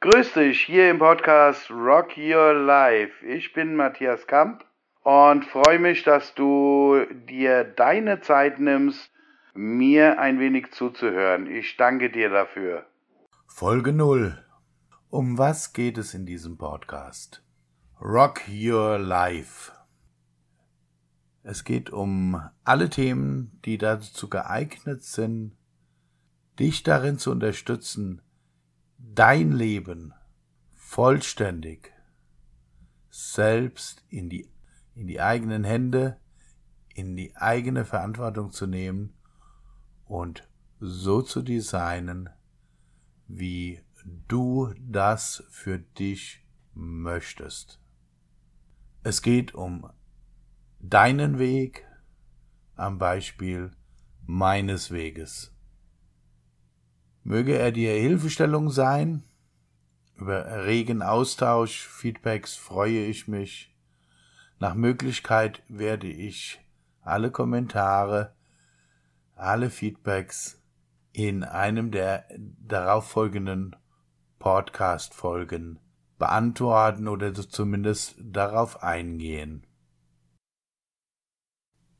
Grüß dich hier im Podcast Rock Your Life. Ich bin Matthias Kamp und freue mich, dass du dir deine Zeit nimmst, mir ein wenig zuzuhören. Ich danke dir dafür. Folge 0. Um was geht es in diesem Podcast? Rock Your Life. Es geht um alle Themen, die dazu geeignet sind, dich darin zu unterstützen, dein Leben vollständig selbst in die, in die eigenen Hände, in die eigene Verantwortung zu nehmen und so zu designen, wie du das für dich möchtest. Es geht um deinen Weg am Beispiel meines Weges. Möge er dir Hilfestellung sein. Über regen Austausch, Feedbacks freue ich mich. Nach Möglichkeit werde ich alle Kommentare, alle Feedbacks in einem der darauffolgenden Podcast-Folgen beantworten oder zumindest darauf eingehen.